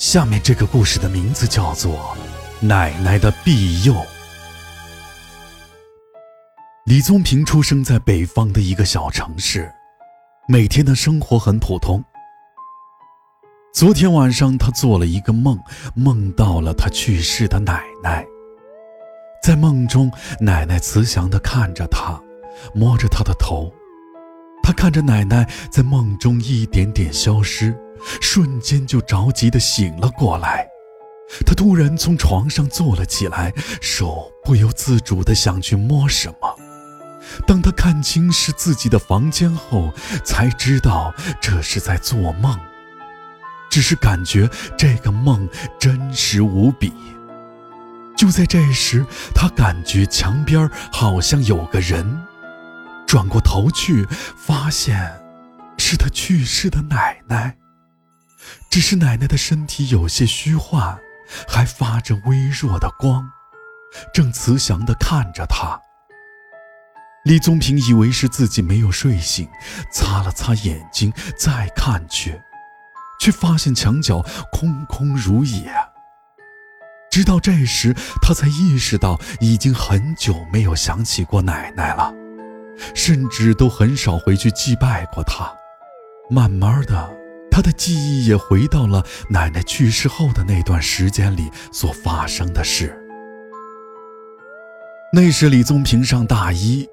下面这个故事的名字叫做《奶奶的庇佑》。李宗平出生在北方的一个小城市，每天的生活很普通。昨天晚上，他做了一个梦，梦到了他去世的奶奶。在梦中，奶奶慈祥地看着他，摸着他的头。他看着奶奶在梦中一点点消失，瞬间就着急地醒了过来。他突然从床上坐了起来，手不由自主地想去摸什么。当他看清是自己的房间后，才知道这是在做梦。只是感觉这个梦真实无比。就在这时，他感觉墙边好像有个人。转过头去，发现是他去世的奶奶。只是奶奶的身体有些虚幻，还发着微弱的光，正慈祥地看着他。李宗平以为是自己没有睡醒，擦了擦眼睛，再看去，却发现墙角空空如也。直到这时，他才意识到已经很久没有想起过奶奶了。甚至都很少回去祭拜过他。慢慢的，他的记忆也回到了奶奶去世后的那段时间里所发生的事。那时李宗平上大一，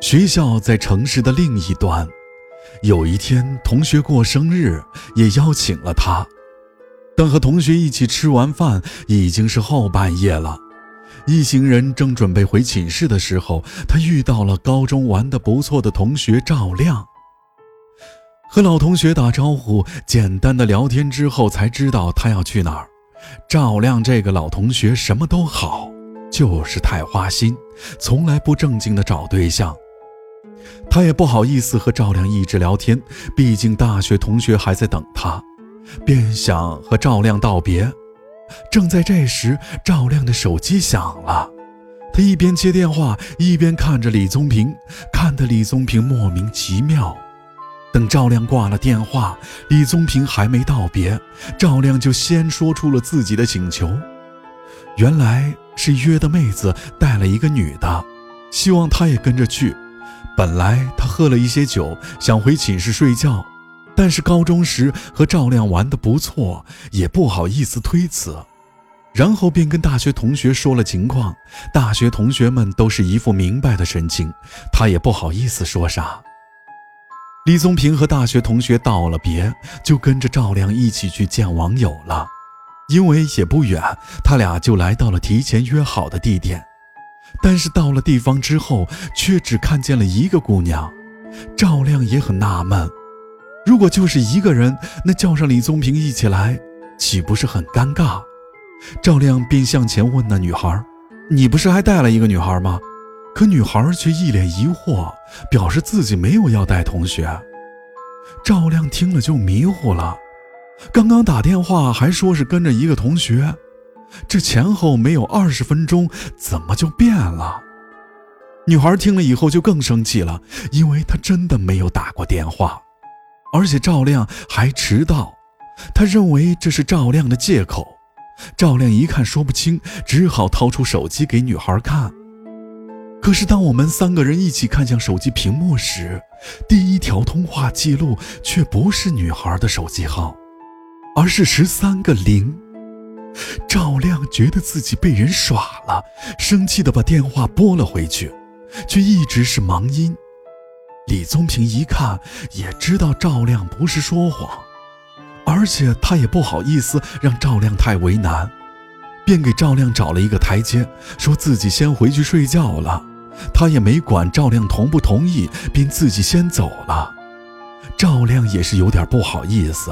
学校在城市的另一端。有一天，同学过生日，也邀请了他。等和同学一起吃完饭，已经是后半夜了。一行人正准备回寝室的时候，他遇到了高中玩的不错的同学赵亮。和老同学打招呼，简单的聊天之后，才知道他要去哪儿。赵亮这个老同学什么都好，就是太花心，从来不正经的找对象。他也不好意思和赵亮一直聊天，毕竟大学同学还在等他，便想和赵亮道别。正在这时，赵亮的手机响了，他一边接电话，一边看着李宗平，看得李宗平莫名其妙。等赵亮挂了电话，李宗平还没道别，赵亮就先说出了自己的请求。原来是约的妹子带了一个女的，希望他也跟着去。本来他喝了一些酒，想回寝室睡觉。但是高中时和赵亮玩得不错，也不好意思推辞，然后便跟大学同学说了情况。大学同学们都是一副明白的神情，他也不好意思说啥。李宗平和大学同学道了别，就跟着赵亮一起去见网友了。因为也不远，他俩就来到了提前约好的地点。但是到了地方之后，却只看见了一个姑娘。赵亮也很纳闷。如果就是一个人，那叫上李宗平一起来，岂不是很尴尬？赵亮便向前问那女孩：“你不是还带了一个女孩吗？”可女孩却一脸疑惑，表示自己没有要带同学。赵亮听了就迷糊了，刚刚打电话还说是跟着一个同学，这前后没有二十分钟，怎么就变了？女孩听了以后就更生气了，因为她真的没有打过电话。而且赵亮还迟到，他认为这是赵亮的借口。赵亮一看说不清，只好掏出手机给女孩看。可是当我们三个人一起看向手机屏幕时，第一条通话记录却不是女孩的手机号，而是十三个零。赵亮觉得自己被人耍了，生气地把电话拨了回去，却一直是忙音。李宗平一看，也知道赵亮不是说谎，而且他也不好意思让赵亮太为难，便给赵亮找了一个台阶，说自己先回去睡觉了。他也没管赵亮同不同意，便自己先走了。赵亮也是有点不好意思。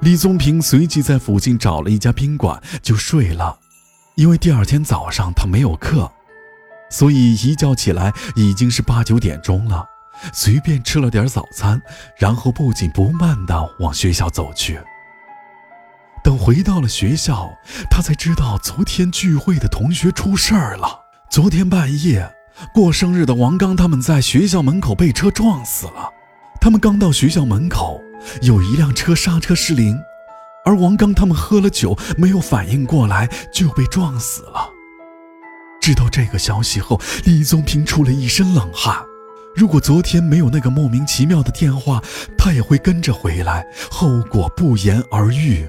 李宗平随即在附近找了一家宾馆就睡了，因为第二天早上他没有课，所以一觉起来已经是八九点钟了。随便吃了点早餐，然后不紧不慢地往学校走去。等回到了学校，他才知道昨天聚会的同学出事儿了。昨天半夜，过生日的王刚他们在学校门口被车撞死了。他们刚到学校门口，有一辆车刹车失灵，而王刚他们喝了酒，没有反应过来就被撞死了。知道这个消息后，李宗平出了一身冷汗。如果昨天没有那个莫名其妙的电话，他也会跟着回来，后果不言而喻。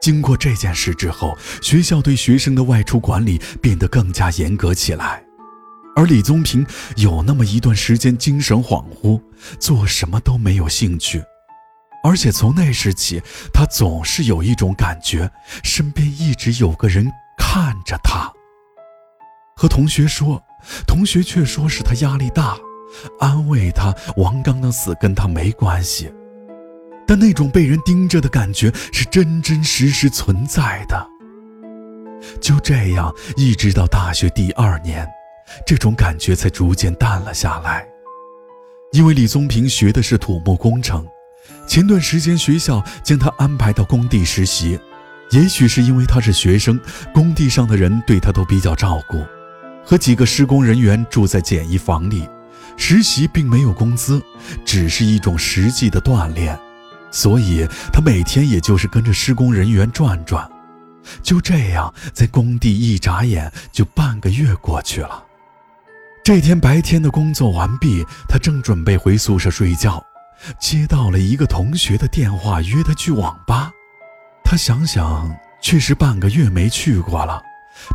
经过这件事之后，学校对学生的外出管理变得更加严格起来，而李宗平有那么一段时间精神恍惚，做什么都没有兴趣。而且从那时起，他总是有一种感觉，身边一直有个人看着他。和同学说，同学却说是他压力大，安慰他王刚的死跟他没关系。但那种被人盯着的感觉是真真实实存在的。就这样，一直到大学第二年，这种感觉才逐渐淡了下来。因为李宗平学的是土木工程。前段时间学校将他安排到工地实习，也许是因为他是学生，工地上的人对他都比较照顾。和几个施工人员住在简易房里，实习并没有工资，只是一种实际的锻炼，所以他每天也就是跟着施工人员转转。就这样，在工地一眨眼就半个月过去了。这天白天的工作完毕，他正准备回宿舍睡觉。接到了一个同学的电话，约他去网吧。他想想，确实半个月没去过了，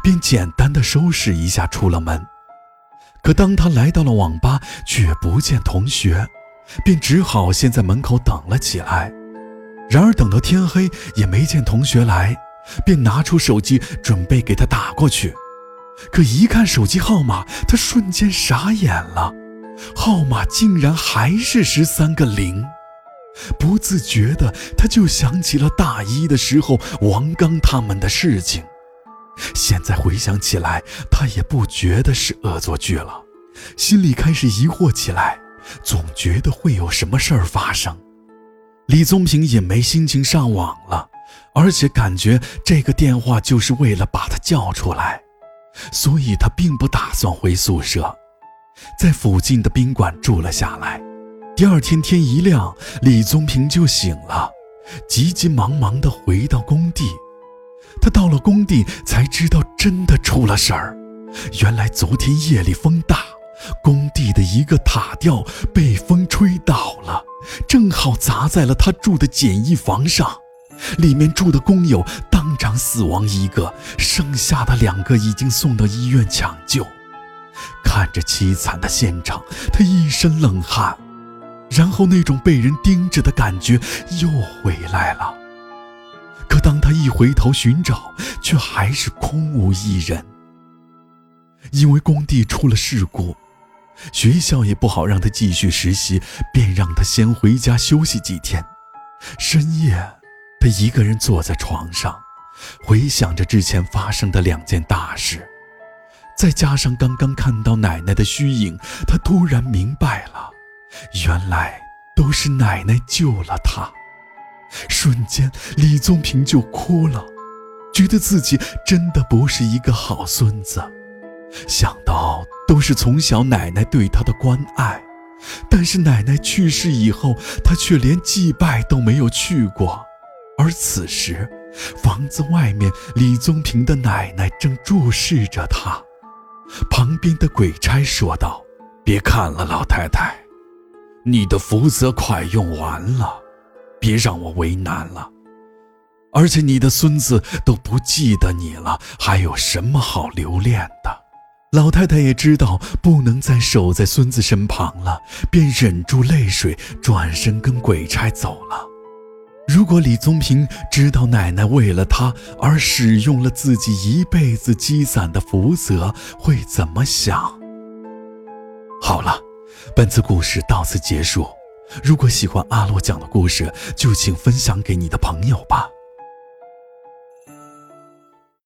便简单的收拾一下出了门。可当他来到了网吧，却不见同学，便只好先在门口等了起来。然而等到天黑也没见同学来，便拿出手机准备给他打过去。可一看手机号码，他瞬间傻眼了。号码竟然还是十三个零，不自觉的他就想起了大一的时候王刚他们的事情。现在回想起来，他也不觉得是恶作剧了，心里开始疑惑起来，总觉得会有什么事儿发生。李宗平也没心情上网了，而且感觉这个电话就是为了把他叫出来，所以他并不打算回宿舍。在附近的宾馆住了下来。第二天天一亮，李宗平就醒了，急急忙忙地回到工地。他到了工地才知道真的出了事儿。原来昨天夜里风大，工地的一个塔吊被风吹倒了，正好砸在了他住的简易房上。里面住的工友死亡一个，剩下的两个已经送到医院抢救。看着凄惨的现场，他一身冷汗，然后那种被人盯着的感觉又回来了。可当他一回头寻找，却还是空无一人。因为工地出了事故，学校也不好让他继续实习，便让他先回家休息几天。深夜，他一个人坐在床上，回想着之前发生的两件大事。再加上刚刚看到奶奶的虚影，他突然明白了，原来都是奶奶救了他。瞬间，李宗平就哭了，觉得自己真的不是一个好孙子。想到都是从小奶奶对他的关爱，但是奶奶去世以后，他却连祭拜都没有去过。而此时，房子外面，李宗平的奶奶正注视着他。旁边的鬼差说道：“别看了，老太太，你的福泽快用完了，别让我为难了。而且你的孙子都不记得你了，还有什么好留恋的？”老太太也知道不能再守在孙子身旁了，便忍住泪水，转身跟鬼差走了。如果李宗平知道奶奶为了他而使用了自己一辈子积攒的福泽，会怎么想？好了，本次故事到此结束。如果喜欢阿洛讲的故事，就请分享给你的朋友吧。